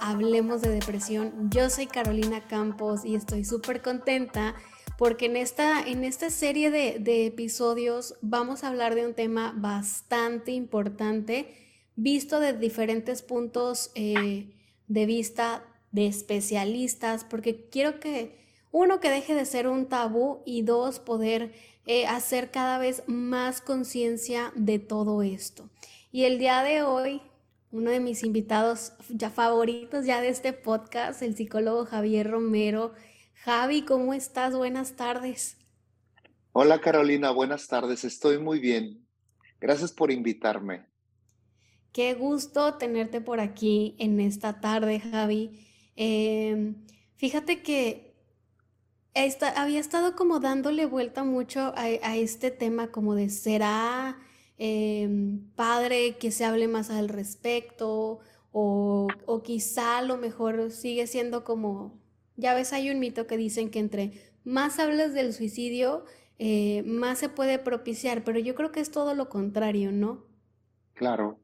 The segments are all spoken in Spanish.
Hablemos de Depresión. Yo soy Carolina Campos y estoy súper contenta porque en esta, en esta serie de, episodios vamos a hablar de un tema bastante importante visto de diferentes puntos eh, de vista de especialistas, porque quiero que uno que deje de ser un tabú y dos poder eh, hacer cada vez más conciencia de todo esto. Y el día de hoy, uno de mis invitados ya favoritos ya de este podcast, el psicólogo Javier Romero. Javi, ¿cómo estás? Buenas tardes. Hola Carolina, buenas tardes. Estoy muy bien. Gracias por invitarme. Qué gusto tenerte por aquí en esta tarde, Javi. Em, fíjate que había estado como dándole vuelta mucho a, este tema como de será em, padre que se hable más al respecto o, o quizá a lo mejor sigue siendo como, ya ves, hay un mito que dicen que entre más hablas del suicidio, eh, más se puede propiciar, pero yo creo que es todo lo contrario, ¿no? Claro,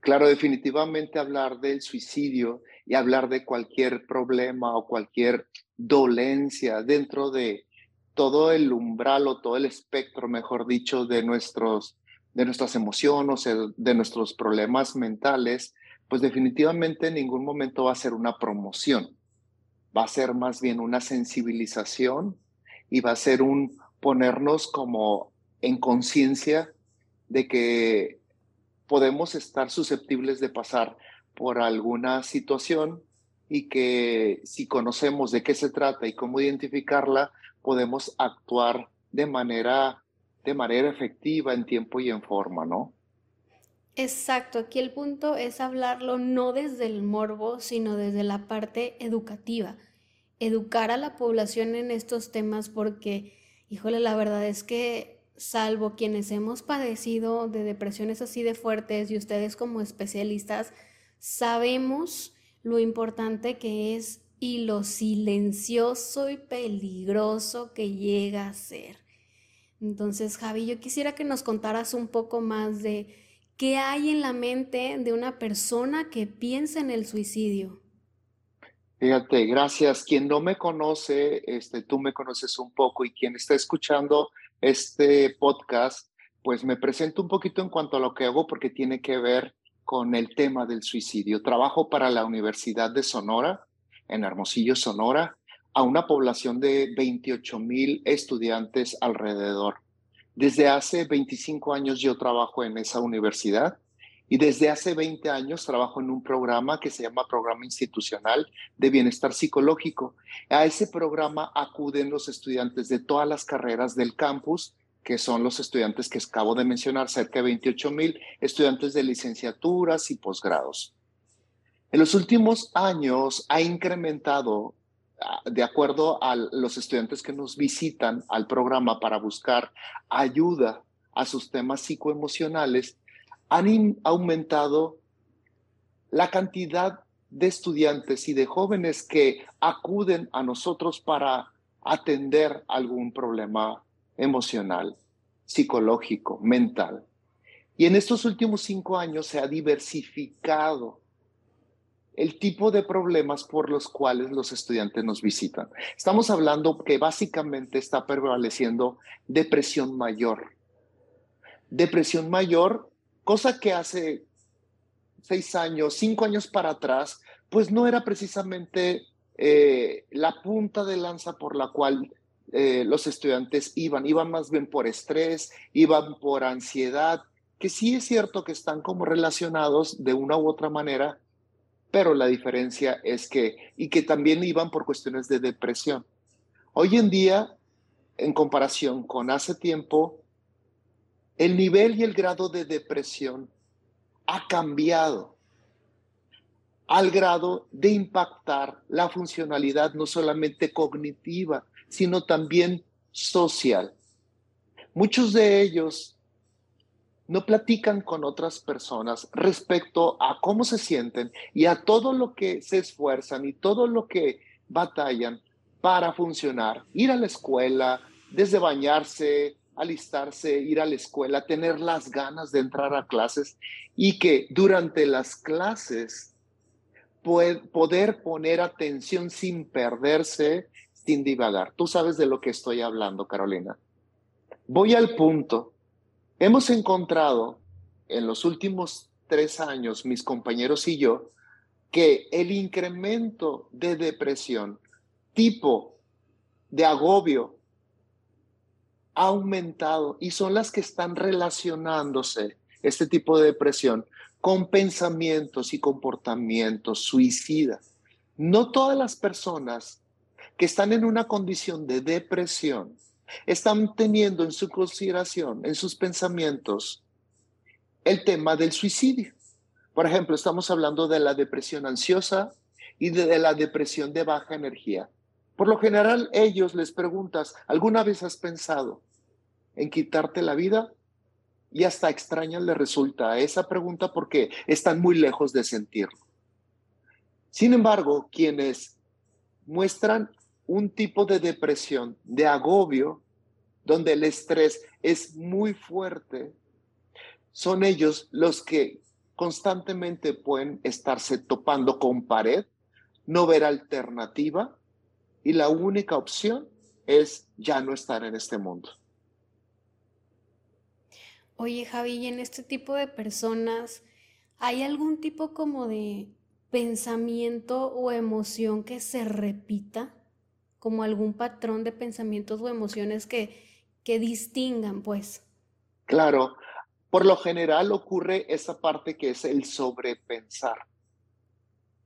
claro, definitivamente hablar del suicidio y hablar de cualquier problema o cualquier dolencia dentro de todo el umbral o todo el espectro, mejor dicho, de, nuestros, de nuestras emociones, de nuestros problemas mentales, pues definitivamente en ningún momento va a ser una promoción, va a ser más bien una sensibilización y va a ser un ponernos como en conciencia de que podemos estar susceptibles de pasar por alguna situación y que si conocemos de qué se trata y cómo identificarla, podemos actuar de manera, de manera efectiva en tiempo y en forma, ¿no? Exacto, aquí el punto es hablarlo no desde el morbo, sino desde la parte educativa. Educar a la población en estos temas porque, híjole, la verdad es que salvo quienes hemos padecido de depresiones así de fuertes y ustedes como especialistas, sabemos lo importante que es y lo silencioso y peligroso que llega a ser. Entonces, Javi, yo quisiera que nos contaras un poco más de qué hay en la mente de una persona que piensa en el suicidio. Fíjate, gracias. Quien no me conoce, este, tú me conoces un poco y quien está escuchando este podcast, pues me presento un poquito en cuanto a lo que hago porque tiene que ver con el tema del suicidio. Trabajo para la Universidad de Sonora, en Hermosillo, Sonora, a una población de 28 mil estudiantes alrededor. Desde hace 25 años yo trabajo en esa universidad y desde hace 20 años trabajo en un programa que se llama Programa Institucional de Bienestar Psicológico. A ese programa acuden los estudiantes de todas las carreras del campus que son los estudiantes que acabo de mencionar, cerca de 28 mil estudiantes de licenciaturas y posgrados. En los últimos años ha incrementado, de acuerdo a los estudiantes que nos visitan al programa para buscar ayuda a sus temas psicoemocionales, han aumentado la cantidad de estudiantes y de jóvenes que acuden a nosotros para atender algún problema emocional, psicológico, mental. Y en estos últimos cinco años se ha diversificado el tipo de problemas por los cuales los estudiantes nos visitan. Estamos hablando que básicamente está prevaleciendo depresión mayor. Depresión mayor, cosa que hace seis años, cinco años para atrás, pues no era precisamente eh, la punta de lanza por la cual eh, los estudiantes iban, iban más bien por estrés, iban por ansiedad, que sí es cierto que están como relacionados de una u otra manera, pero la diferencia es que, y que también iban por cuestiones de depresión. Hoy en día, en comparación con hace tiempo, el nivel y el grado de depresión ha cambiado al grado de impactar la funcionalidad no solamente cognitiva, sino también social. Muchos de ellos no platican con otras personas respecto a cómo se sienten y a todo lo que se esfuerzan y todo lo que batallan para funcionar. Ir a la escuela, desde bañarse, alistarse, ir a la escuela, tener las ganas de entrar a clases y que durante las clases poder poner atención sin perderse, sin divagar. Tú sabes de lo que estoy hablando, Carolina. Voy al punto. Hemos encontrado en los últimos tres años, mis compañeros y yo, que el incremento de depresión tipo de agobio ha aumentado y son las que están relacionándose, este tipo de depresión, con pensamientos y comportamientos suicidas. No todas las personas que están en una condición de depresión están teniendo en su consideración, en sus pensamientos, el tema del suicidio. Por ejemplo, estamos hablando de la depresión ansiosa y de, la depresión de baja energía. Por lo general, ellos les preguntas, ¿alguna vez has pensado en quitarte la vida? Y hasta extraña le resulta esa pregunta porque están muy lejos de sentirlo. Sin embargo, quienes muestran un tipo de depresión, de agobio, donde el estrés es muy fuerte, son ellos los que constantemente pueden estarse topando con pared, no ver alternativa y la única opción es ya no estar en este mundo. Oye, Javi, ¿y en este tipo de personas hay algún tipo como de pensamiento o emoción que se repita? Como algún patrón de pensamientos o emociones que, que distingan, pues. Claro, por lo general ocurre esa parte que es el sobrepensar.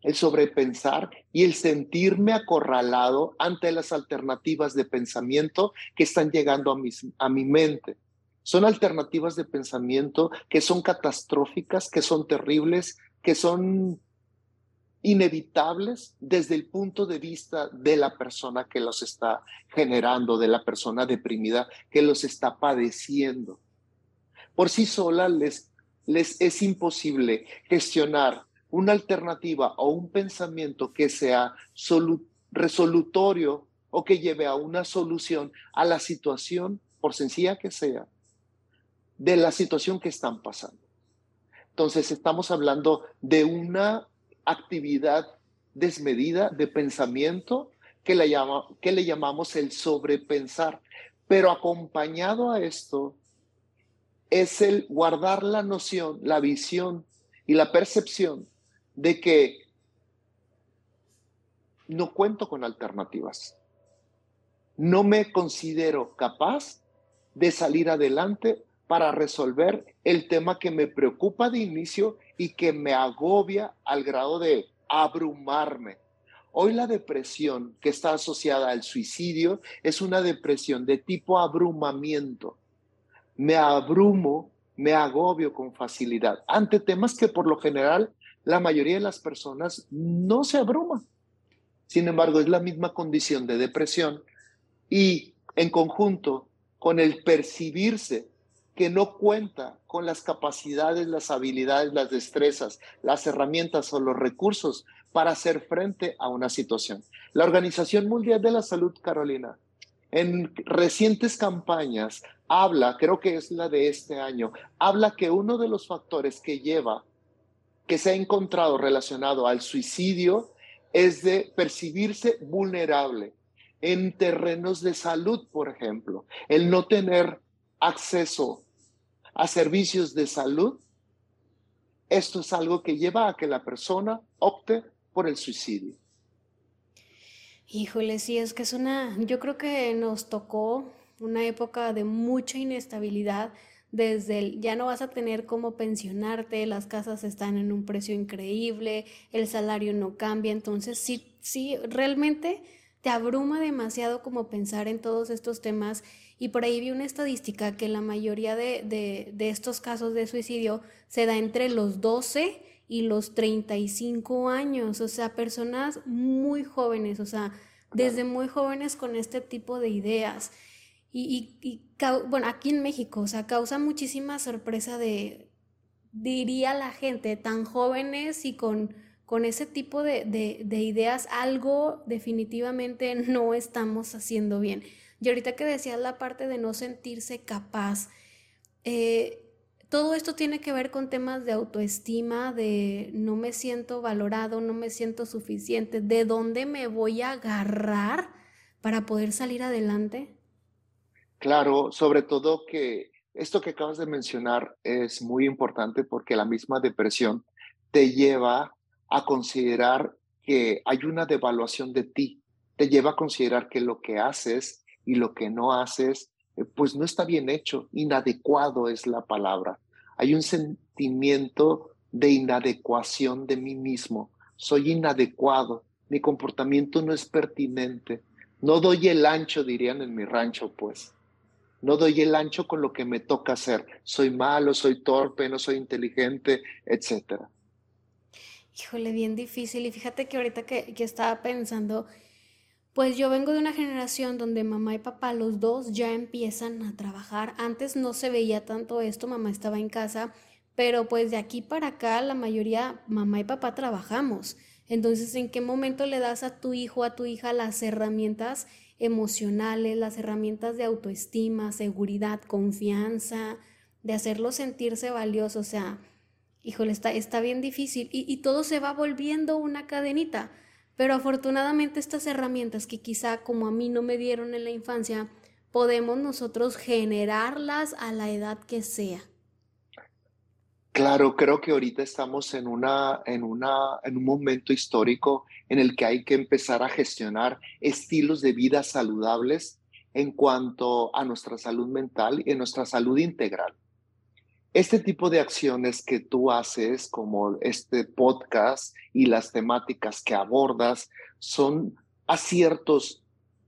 El sobrepensar y el sentirme acorralado ante las alternativas de pensamiento que están llegando a mi, a mi mente. Son alternativas de pensamiento que son catastróficas, que son terribles, que son inevitables desde el punto de vista de la persona que los está generando, de la persona deprimida que los está padeciendo. Por sí sola les, les es imposible gestionar una alternativa o un pensamiento que sea resolutorio o que lleve a una solución a la situación, por sencilla que sea, de la situación que están pasando. Entonces estamos hablando de una actividad desmedida de pensamiento que le, llama, que le llamamos el sobrepensar. Pero acompañado a esto es el guardar la noción, la visión y la percepción de que no cuento con alternativas. No me considero capaz de salir adelante para resolver el tema que me preocupa de inicio y que me agobia al grado de abrumarme. Hoy la depresión que está asociada al suicidio es una depresión de tipo abrumamiento me abrumo, me agobio con facilidad ante temas que por lo general la mayoría de las personas no se abruman. Sin embargo, es la misma condición de depresión y en conjunto con el percibirse que no cuenta con las capacidades, las habilidades, las destrezas, las herramientas o los recursos para hacer frente a una situación. La Organización Mundial de la Salud, Carolina, en recientes campañas habla, creo que es la de este año, habla que uno de los factores que lleva, que se ha encontrado relacionado al suicidio, es de percibirse vulnerable en terrenos de salud, por ejemplo, el no tener acceso a servicios de salud. Esto es algo que lleva a que la persona opte por el suicidio. Híjole, sí, es que es una, yo creo que nos tocó una época de mucha inestabilidad, desde el ya no vas a tener cómo pensionarte, las casas están en un precio increíble, el salario no cambia, entonces sí, sí, realmente te abruma demasiado como pensar en todos estos temas y por ahí vi una estadística que la mayoría de, de, de estos casos de suicidio se da entre los 12 y los 35 años, o sea, personas muy jóvenes, o sea, desde muy jóvenes con este tipo de ideas. Y, y, bueno, aquí en México, o sea, causa muchísima sorpresa de, diría la gente, tan jóvenes y con, con ese tipo de, de, ideas, algo definitivamente no estamos haciendo bien. Y ahorita que decías la parte de no sentirse capaz, eh, todo esto tiene que ver con temas de autoestima, de no me siento valorado, no me siento suficiente, de dónde me voy a agarrar para poder salir adelante. Claro, sobre todo que esto que acabas de mencionar es muy importante porque la misma depresión te lleva a considerar que hay una devaluación de ti, te lleva a considerar que lo que haces y lo que no haces eh, pues no está bien hecho, inadecuado es la palabra. Hay un sentimiento de inadecuación de mí mismo. Soy inadecuado, mi comportamiento no es pertinente. No doy el ancho, dirían en mi rancho, pues. No doy el ancho con lo que me toca hacer. Soy malo, soy torpe, no soy inteligente, etcétera. Híjole, bien difícil. Y fíjate que ahorita que, que estaba pensando, pues yo vengo de una generación donde mamá y papá, los dos, ya empiezan a trabajar. Antes no se veía tanto esto, mamá estaba en casa, pero pues de aquí para acá la mayoría, mamá y papá trabajamos. Entonces, ¿en qué momento le das a tu hijo, a tu hija las herramientas emocionales, las herramientas de autoestima, seguridad, confianza, de hacerlo sentirse valioso? O sea, híjole, está, está bien difícil y todo se va volviendo una cadenita. Pero afortunadamente estas herramientas que quizá como a mí no me dieron en la infancia, podemos nosotros generarlas a la edad que sea. Claro, creo que ahorita estamos en, una, en, una, en un momento histórico en el que hay que empezar a gestionar estilos de vida saludables en cuanto a nuestra salud mental y en nuestra salud integral. Este tipo de acciones que tú haces, como este podcast y las temáticas que abordas, son aciertos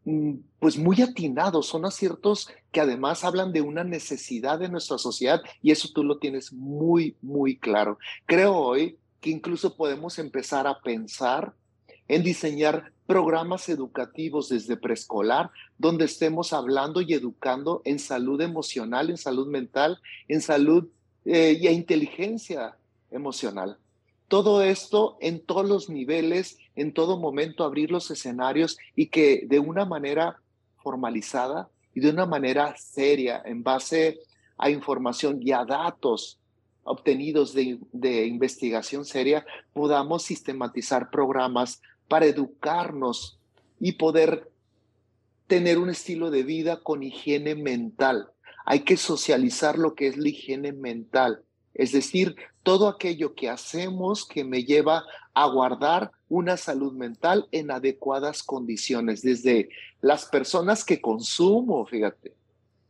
mm, pues muy atinados, son aciertos que además hablan de una necesidad de nuestra sociedad y eso tú lo tienes muy, muy claro. Creo hoy que incluso podemos empezar a pensar en diseñar programas educativos desde preescolar donde estemos hablando y educando en salud emocional, en salud mental, en salud eh, y en inteligencia emocional. Todo esto en todos los niveles, en todo momento abrir los escenarios y que de una manera formalizada y de una manera seria, en base a información y a datos obtenidos de investigación seria, podamos sistematizar programas para educarnos y poder tener un estilo de vida con higiene mental. Hay que socializar lo que es la higiene mental, es decir, todo aquello que hacemos que me lleva a guardar una salud mental en adecuadas condiciones, desde las personas que consumo, fíjate.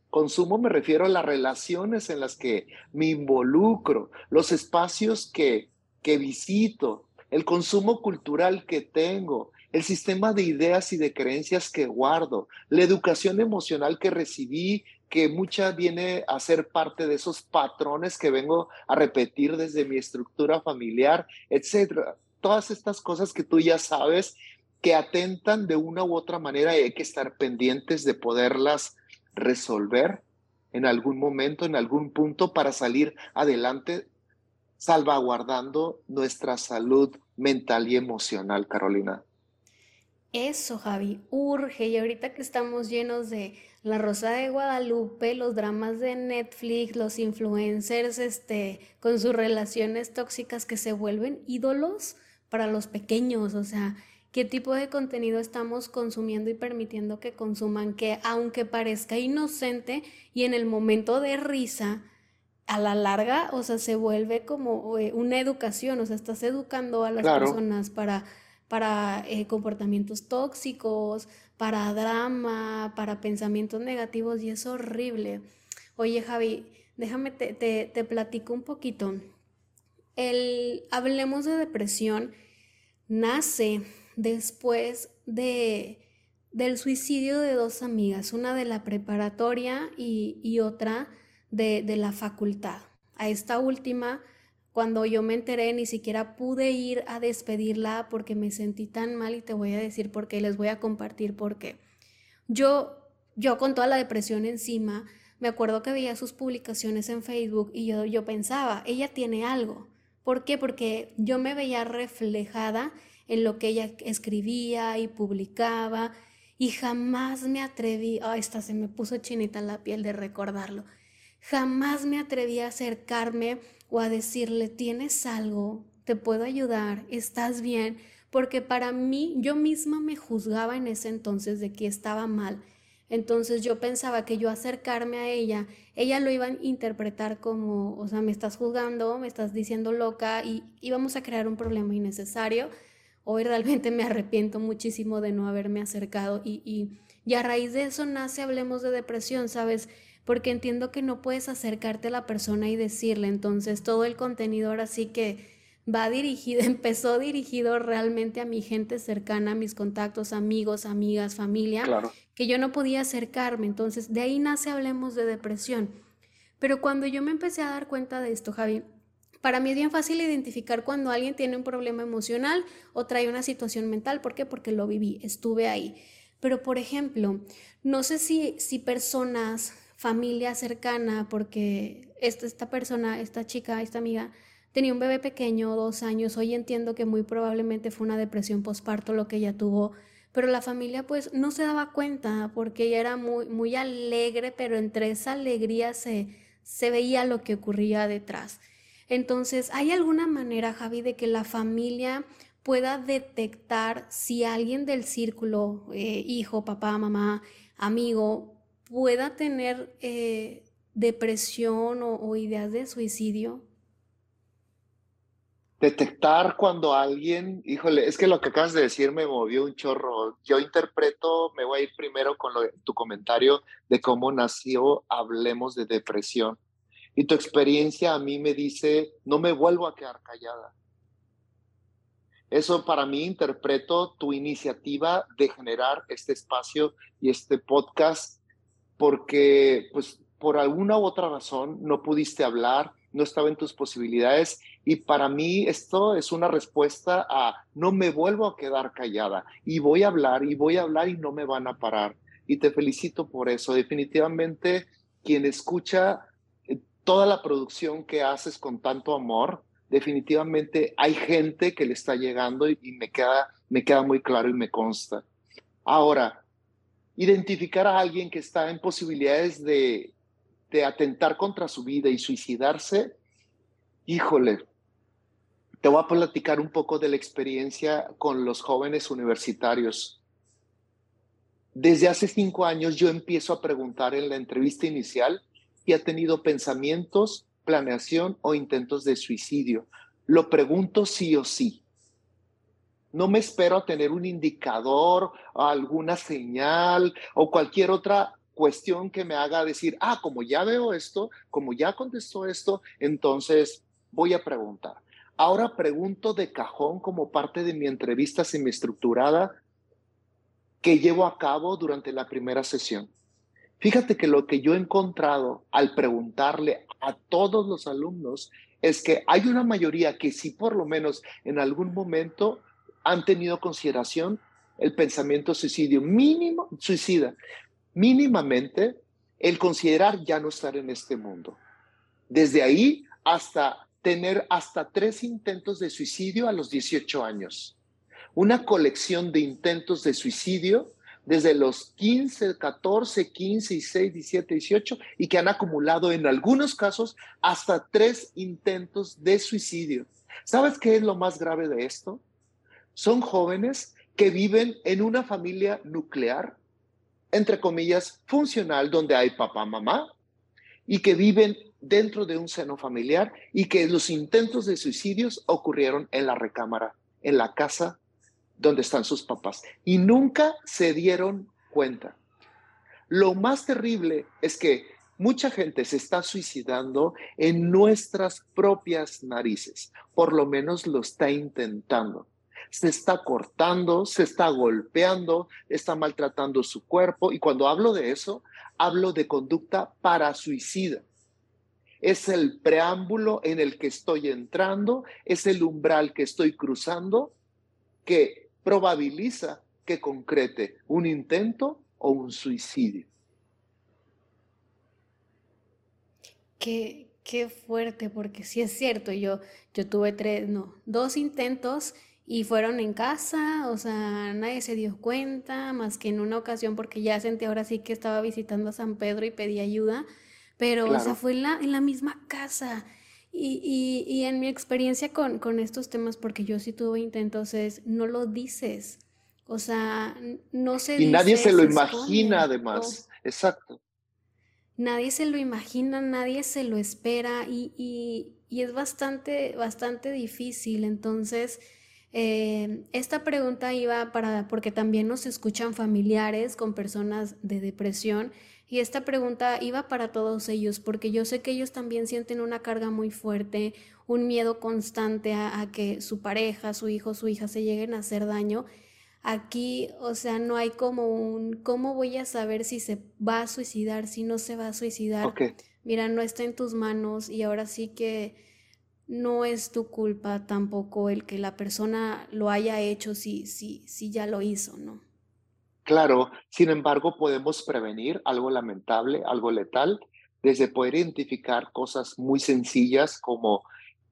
Consumo me refiero a las relaciones en las que me involucro, los espacios que, que visito, el consumo cultural que tengo, el sistema de ideas y de creencias que guardo, la educación emocional que recibí, que mucha viene a ser parte de esos patrones que vengo a repetir desde mi estructura familiar, etcétera. Todas estas cosas que tú ya sabes que atentan de una u otra manera y hay que estar pendientes de poderlas resolver en algún momento, en algún punto para salir adelante salvaguardando nuestra salud mental y emocional, Carolina. Eso, Javi, urge. Y ahorita que estamos llenos de La Rosa de Guadalupe, los dramas de Netflix, los influencers este, con sus relaciones tóxicas que se vuelven ídolos para los pequeños, o sea, qué tipo de contenido estamos consumiendo y permitiendo que consuman, que aunque parezca inocente y en el momento de risa, a la larga, o sea, se vuelve como eh, una educación, o sea, estás educando a las personas para para eh, comportamientos tóxicos, para drama, para pensamientos negativos y es horrible. Oye Javi, déjame te, te, platico un poquito. El Hablemos de depresión nace después de, del suicidio de dos amigas, una de la preparatoria y, y otra de, la facultad. A esta última cuando yo me enteré, ni siquiera pude ir a despedirla porque me sentí tan mal y te voy a decir por qué, les voy a compartir por qué. Yo, yo con toda la depresión encima, me acuerdo que veía sus publicaciones en Facebook y yo, yo pensaba, ella tiene algo. ¿Por qué? Porque yo me veía reflejada en lo que ella escribía y publicaba y jamás me atreví, ay, esta se me puso chinita la piel de recordarlo jamás me atreví a acercarme o a decirle, tienes algo, te puedo ayudar, estás bien, porque para mí yo misma me juzgaba en ese entonces de que estaba mal. Entonces yo pensaba que yo acercarme a ella, ella lo iba a interpretar como, o sea, me estás juzgando, me estás diciendo loca y íbamos a crear un problema innecesario. Hoy realmente me arrepiento muchísimo de no haberme acercado y, y, y a raíz de eso nace Hablemos de Depresión, ¿sabes? Porque entiendo que no puedes acercarte a la persona y decirle, entonces todo el contenido ahora sí que va dirigido, empezó dirigido realmente a mi gente cercana, a mis contactos, amigos, amigas, familia, que yo no podía acercarme, entonces de ahí nace Hablemos de Depresión. Pero cuando yo me empecé a dar cuenta de esto, Javi, para mí es bien fácil identificar cuando alguien tiene un problema emocional o trae una situación mental. ¿Por qué? Porque lo viví, estuve ahí. Pero, por ejemplo, no sé si, si personas familia cercana, porque esta, esta persona, esta chica, esta amiga, tenía un bebé pequeño, dos años, hoy entiendo que muy probablemente fue una depresión postparto lo que ella tuvo, pero la familia pues no se daba cuenta porque ella era muy, muy alegre, pero entre esa alegría se, se veía lo que ocurría detrás. Entonces, ¿hay alguna manera, Javi, de que la familia pueda detectar si alguien del círculo, eh, hijo, papá, mamá, amigo, pueda tener eh, depresión o, ideas de suicidio? Detectar cuando alguien, híjole, es que lo que acabas de decir me movió un chorro. Yo interpreto, me voy a ir primero con tu comentario de cómo nació Hablemos de Depresión. Y tu experiencia a mí me dice, no me vuelvo a quedar callada. Eso para mí interpreto tu iniciativa de generar este espacio y este podcast porque pues por alguna u otra razón no pudiste hablar, no estaba en tus posibilidades y para mí esto es una respuesta a no me vuelvo a quedar callada y voy a hablar y voy a hablar y no me van a parar. Y te felicito por eso. Definitivamente quien escucha eh, toda la producción que haces con tanto amor, definitivamente hay gente que le está llegando y, me, queda, me queda muy claro y me consta. Ahora, identificar a alguien que está en posibilidades de, atentar contra su vida y suicidarse, híjole, te voy a platicar un poco de la experiencia con los jóvenes universitarios. Desde hace cinco años yo empiezo a preguntar en la entrevista inicial si ha tenido pensamientos, planeación o intentos de suicidio. Lo pregunto sí o sí. No me espero a tener un indicador, alguna señal o cualquier otra cuestión que me haga decir, ah, como ya veo esto, como ya contestó esto, entonces voy a preguntar. Ahora pregunto de cajón como parte de mi entrevista semiestructurada que llevo a cabo durante la primera sesión. Fíjate que lo que yo he encontrado al preguntarle a todos los alumnos es que hay una mayoría que sí por lo menos en algún momento han tenido consideración el pensamiento suicidio mínimo, suicida, mínimamente el considerar ya no estar en este mundo. Desde ahí hasta tener hasta tres intentos de suicidio a los 18 años. Una colección de intentos de suicidio desde los 15, 14, 15, 16, 17, 18 y que han acumulado en algunos casos hasta tres intentos de suicidio. ¿Sabes qué es lo más grave de esto? Son jóvenes que viven en una familia nuclear, entre comillas, funcional, donde hay papá, mamá, y que viven dentro de un seno familiar y que los intentos de suicidios ocurrieron en la recámara, en la casa donde están sus papás, y nunca se dieron cuenta. Lo más terrible es que mucha gente se está suicidando en nuestras propias narices, por lo menos lo está intentando se está cortando, se está golpeando, está maltratando su cuerpo. Y cuando hablo de eso, hablo de conducta para suicida. Es el preámbulo en el que estoy entrando, es el umbral que estoy cruzando que probabiliza que concrete un intento o un suicidio. Qué, qué fuerte, porque sí es cierto, yo, yo tuve tres, no, dos intentos y fueron en casa, o sea, nadie se dio cuenta, más que en una ocasión porque ya sentí ahora sí que estaba visitando a San Pedro y pedí ayuda, pero, o sea, fue en la, en la misma casa. Y, y, en mi experiencia con, con, estos temas, porque yo sí tuve intentos, es no lo dices. O sea, no se Y nadie se lo imagina, además. Exacto. Nadie se lo imagina, nadie se lo espera y, y, y es bastante, bastante difícil. Entonces, eh, esta pregunta iba para, porque también nos escuchan familiares con personas de depresión y esta pregunta iba para todos ellos, porque yo sé que ellos también sienten una carga muy fuerte, un miedo constante a, que su pareja, su hijo, su hija se lleguen a hacer daño. Aquí, o sea, no hay como un, ¿cómo voy a saber si se va a suicidar, si no se va a suicidar? Mira, no está en tus manos y ahora sí que no es tu culpa tampoco el que la persona lo haya hecho si, si, si ya lo hizo, ¿no? Claro, sin embargo, podemos prevenir algo lamentable, algo letal, desde poder identificar cosas muy sencillas como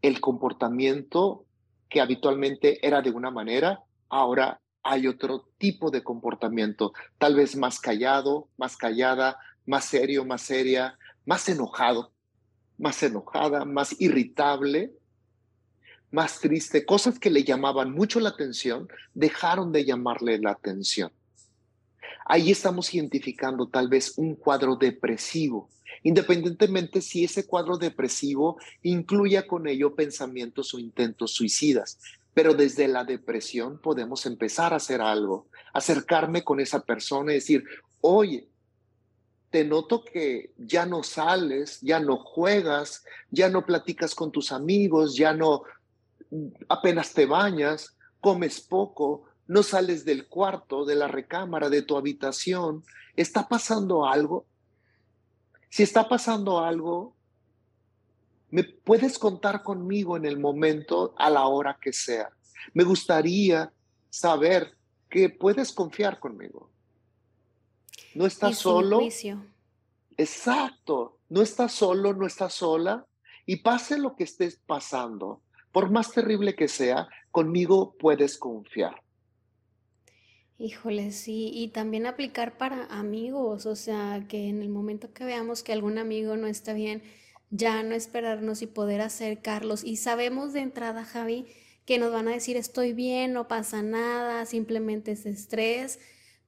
el comportamiento que habitualmente era de una manera, ahora hay otro tipo de comportamiento, tal vez más callado, más callada, más serio, más seria, más enojado más enojada, más irritable, más triste, cosas que le llamaban mucho la atención, dejaron de llamarle la atención. Ahí estamos identificando tal vez un cuadro depresivo, independientemente si ese cuadro depresivo incluya con ello pensamientos o intentos suicidas. Pero desde la depresión podemos empezar a hacer algo, acercarme con esa persona y decir, oye, te noto que ya no sales, ya no juegas, ya no platicas con tus amigos, ya no apenas te bañas, comes poco, no sales del cuarto, de la recámara, de tu habitación. ¿Está pasando algo? Si está pasando algo, me puedes contar conmigo en el momento, a la hora que sea. Me gustaría saber que puedes confiar conmigo. No estás solo. Exacto. No estás solo, no estás sola. Y pase lo que estés pasando, por más terrible que sea, conmigo puedes confiar. Híjole, sí, y también aplicar para amigos, o sea, que en el momento que veamos que algún amigo no está bien, ya no esperarnos y poder acercarlos. Y sabemos de entrada, Javi, que nos van a decir estoy bien, no pasa nada, simplemente es estrés,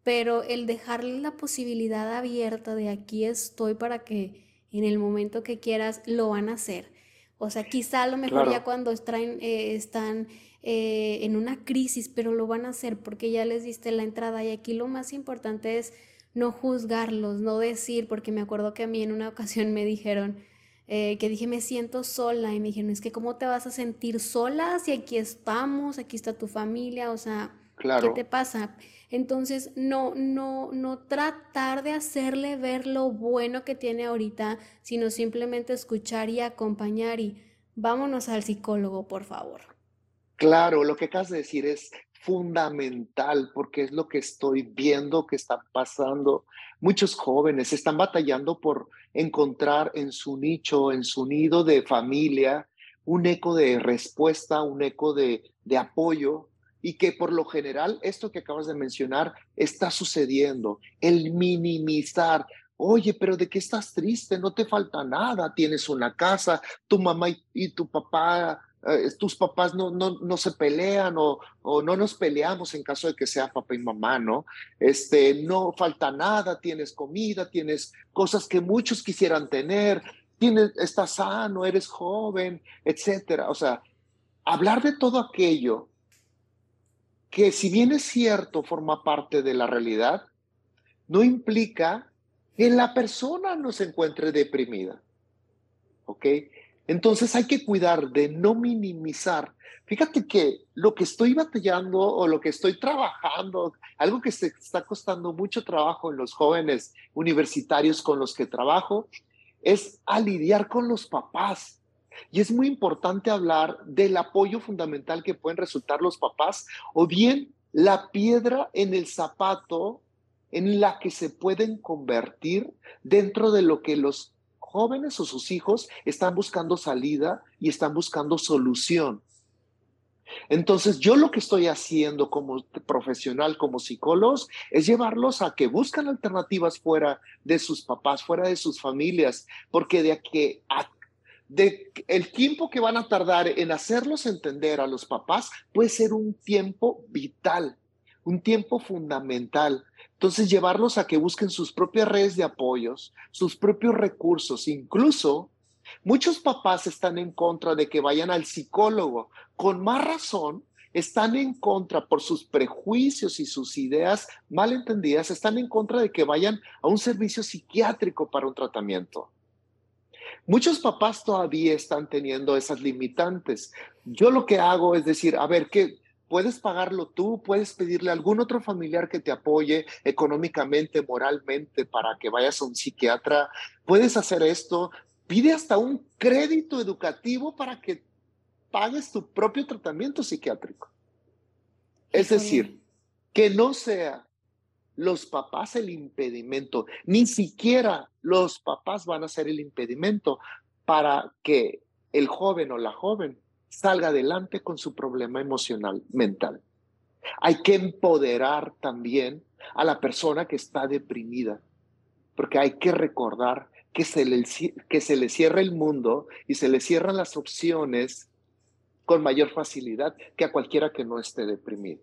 pero el dejarle la posibilidad abierta de aquí estoy para que en el momento que quieras lo van a hacer. O sea, quizá a lo mejor ya cuando están, eh, están eh, en una crisis, pero lo van a hacer porque ya les diste la entrada y aquí lo más importante es no juzgarlos, no decir, porque me acuerdo que a mí en una ocasión me dijeron, eh, que dije, me siento sola y me dijeron, es que ¿cómo te vas a sentir sola si aquí estamos, aquí está tu familia? O sea, ¿qué te pasa? Entonces, no, no, no tratar de hacerle ver lo bueno que tiene ahorita, sino simplemente escuchar y acompañar y vámonos al psicólogo, por favor. Claro, lo que acabas de decir es fundamental porque es lo que estoy viendo que está pasando. Muchos jóvenes están batallando por encontrar en su nicho, en su nido de familia, un eco de respuesta, un eco de, de apoyo y que por lo general esto que acabas de mencionar está sucediendo, el minimizar. Oye, pero ¿de qué estás triste? No te falta nada, tienes una casa, tu mamá y, tu papá, eh, tus papás no, no, no se pelean o, o, no nos peleamos en caso de que sea papá y mamá, ¿no? Este, no falta nada, tienes comida, tienes cosas que muchos quisieran tener, tienes, estás sano, eres joven, etcétera. O sea, hablar de todo aquello que si bien es cierto, forma parte de la realidad, no implica que la persona no se encuentre deprimida. ¿Ok? Entonces hay que cuidar de no minimizar. Fíjate que lo que estoy batallando o lo que estoy trabajando, algo que se está costando mucho trabajo en los jóvenes universitarios con los que trabajo, es a lidiar con los papás. Y es muy importante hablar del apoyo fundamental que pueden resultar los papás o bien la piedra en el zapato en la que se pueden convertir dentro de lo que los jóvenes o sus hijos están buscando salida y están buscando solución. Entonces, yo lo que estoy haciendo como profesional, como psicólogos, es llevarlos a que buscan alternativas fuera de sus papás, fuera de sus familias, porque de que de el tiempo que van a tardar en hacerlos entender a los papás puede ser un tiempo vital, un tiempo fundamental. Entonces, llevarlos a que busquen sus propias redes de apoyos, sus propios recursos, incluso Muchos papás están en contra de que vayan al psicólogo. Con más razón, están en contra por sus prejuicios y sus ideas mal entendidas, están en contra de que vayan a un servicio psiquiátrico para un tratamiento. Muchos papás todavía están teniendo esas limitantes. Yo lo que hago es decir, a ver, ¿qué? Puedes pagarlo tú, puedes pedirle a algún otro familiar que te apoye económicamente, moralmente, para que vayas a un psiquiatra. Puedes hacer esto, pide hasta un crédito educativo para que pagues tu propio tratamiento psiquiátrico. Es decir, que no sea los papás el impedimento, ni siquiera los papás van a ser el impedimento para que el joven o la joven salga adelante con su problema emocional mental. Hay que empoderar también a la persona que está deprimida, porque hay que recordar que se, le, que se le cierra el mundo y se le cierran las opciones con mayor facilidad que a cualquiera que no esté deprimido.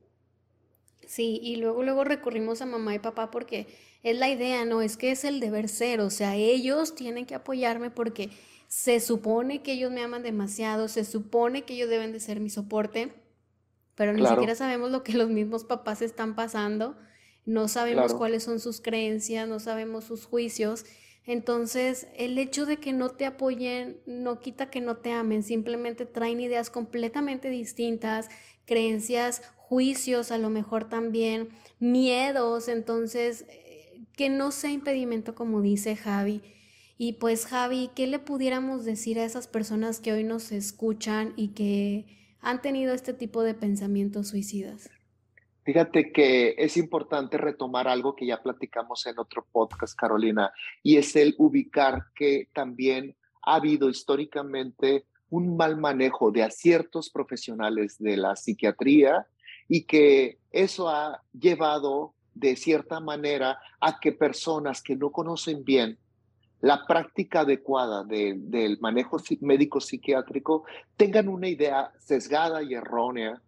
Sí, y luego luego recurrimos a mamá y papá porque es la idea, no es que es el deber ser, o sea, ellos tienen que apoyarme porque se supone que ellos me aman demasiado, se supone que ellos deben de ser mi soporte, pero ni siquiera sabemos lo que los mismos papás están pasando, no sabemos cuáles son sus creencias, no sabemos sus juicios. Entonces, el hecho de que no te apoyen no quita que no te amen, simplemente traen ideas completamente distintas, creencias, juicios a lo mejor también, miedos, entonces, eh, que no sea impedimento como dice Javi. Y pues Javi, ¿qué le pudiéramos decir a esas personas que hoy nos escuchan y que han tenido este tipo de pensamientos suicidas? Fíjate que es importante retomar algo que ya platicamos en otro podcast, Carolina, y es el ubicar que también ha habido históricamente un mal manejo de aciertos profesionales de la psiquiatría y que eso ha llevado de cierta manera a que personas que no conocen bien la práctica adecuada del manejo médico psiquiátrico tengan una idea sesgada y errónea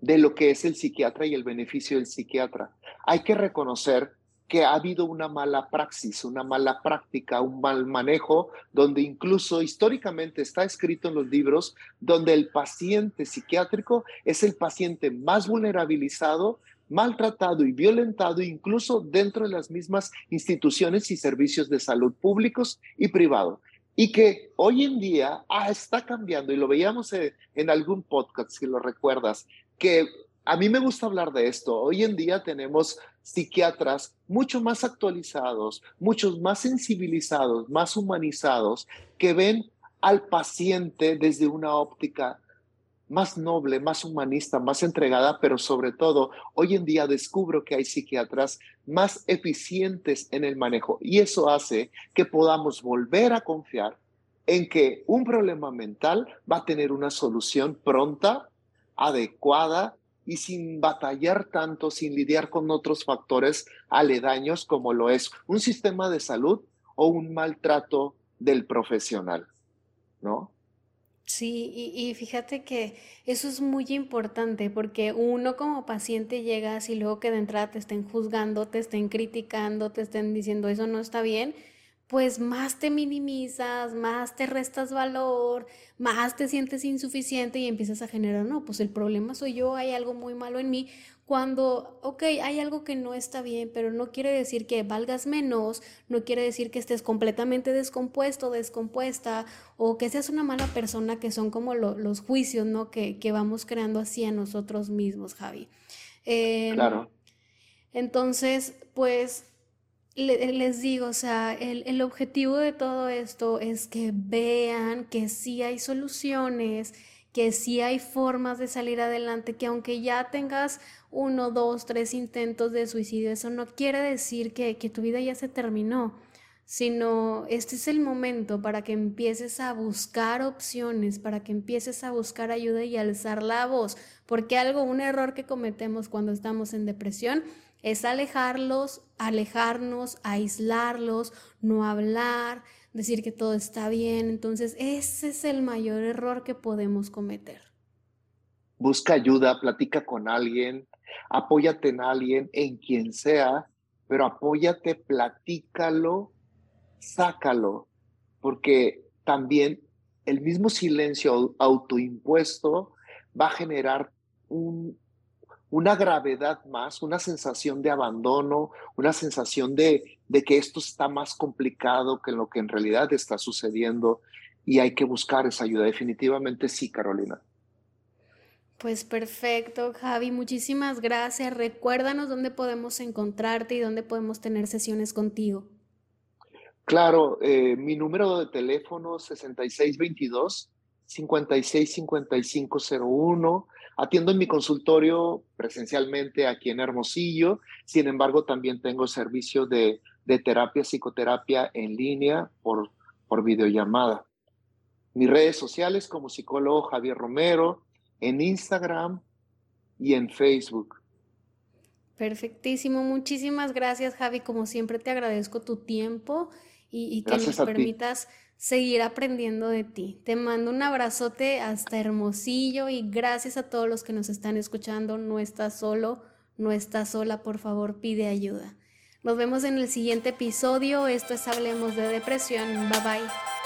de lo que es el psiquiatra y el beneficio del psiquiatra. Hay que reconocer que ha habido una mala praxis, una mala práctica, un mal manejo, donde incluso históricamente está escrito en los libros, donde el paciente psiquiátrico es el paciente más vulnerabilizado, maltratado y violentado, incluso dentro de las mismas instituciones y servicios de salud públicos y privados. Y que hoy en día ah, está cambiando, y lo veíamos en, en algún podcast, si lo recuerdas, que a mí me gusta hablar de esto. Hoy en día tenemos psiquiatras mucho más actualizados, muchos más sensibilizados, más humanizados, que ven al paciente desde una óptica más noble, más humanista, más entregada, pero sobre todo, hoy en día descubro que hay psiquiatras más eficientes en el manejo y eso hace que podamos volver a confiar en que un problema mental va a tener una solución pronta adecuada y sin batallar tanto, sin lidiar con otros factores aledaños como lo es un sistema de salud o un maltrato del profesional, ¿no? Sí, y, fíjate que eso es muy importante porque uno como paciente llegas y luego que de entrada te estén juzgando, te estén criticando, te estén diciendo eso no está bien, pues más te minimizas, más te restas valor, más te sientes insuficiente y empiezas a generar, no, pues el problema soy yo, hay algo muy malo en mí, cuando, ok, hay algo que no está bien, pero no quiere decir que valgas menos, no quiere decir que estés completamente descompuesto, descompuesta, o que seas una mala persona, que son como los juicios, ¿no? Que, que, vamos creando así a nosotros mismos, Javi. Em, claro. Entonces, pues les digo, o sea, el, objetivo de todo esto es que vean que sí hay soluciones, que sí hay formas de salir adelante, que aunque ya tengas uno, dos, tres intentos de suicidio, eso no quiere decir que, que tu vida ya se terminó. sino este es el momento para que empieces a buscar opciones, para que empieces a buscar ayuda y alzar la voz, porque algo, un error que cometemos cuando estamos en depresión es alejarlos, alejarnos, aislarlos, no hablar, decir que todo está bien. Entonces, ese es el mayor error que podemos cometer. Busca ayuda, platica con alguien, apóyate en alguien, en quien sea, pero apóyate, platícalo, sácalo, porque también el mismo silencio autoimpuesto va a generar un, una gravedad más, una sensación de abandono, una sensación de, de que esto está más complicado que lo que en realidad está sucediendo y hay que buscar esa ayuda. Definitivamente sí, Carolina. Pues perfecto, Javi, muchísimas gracias. Recuérdanos dónde podemos encontrarte y dónde podemos tener sesiones contigo. Claro, eh, mi número de teléfono 6622 565501 Atiendo en mi consultorio presencialmente aquí en Hermosillo, sin embargo también tengo servicio de, terapia, psicoterapia en línea por, por videollamada. Mis redes sociales como psicólogo Javier Romero, en Instagram y en Facebook. Perfectísimo, muchísimas gracias Javi, como siempre te agradezco tu tiempo y, que nos permitas seguir aprendiendo de ti. Te mando un abrazote hasta Hermosillo y gracias a todos los que nos están escuchando. No estás solo, no estás sola, por favor, pide ayuda. Nos vemos en el siguiente episodio. Esto es Hablemos de Depresión. Bye bye.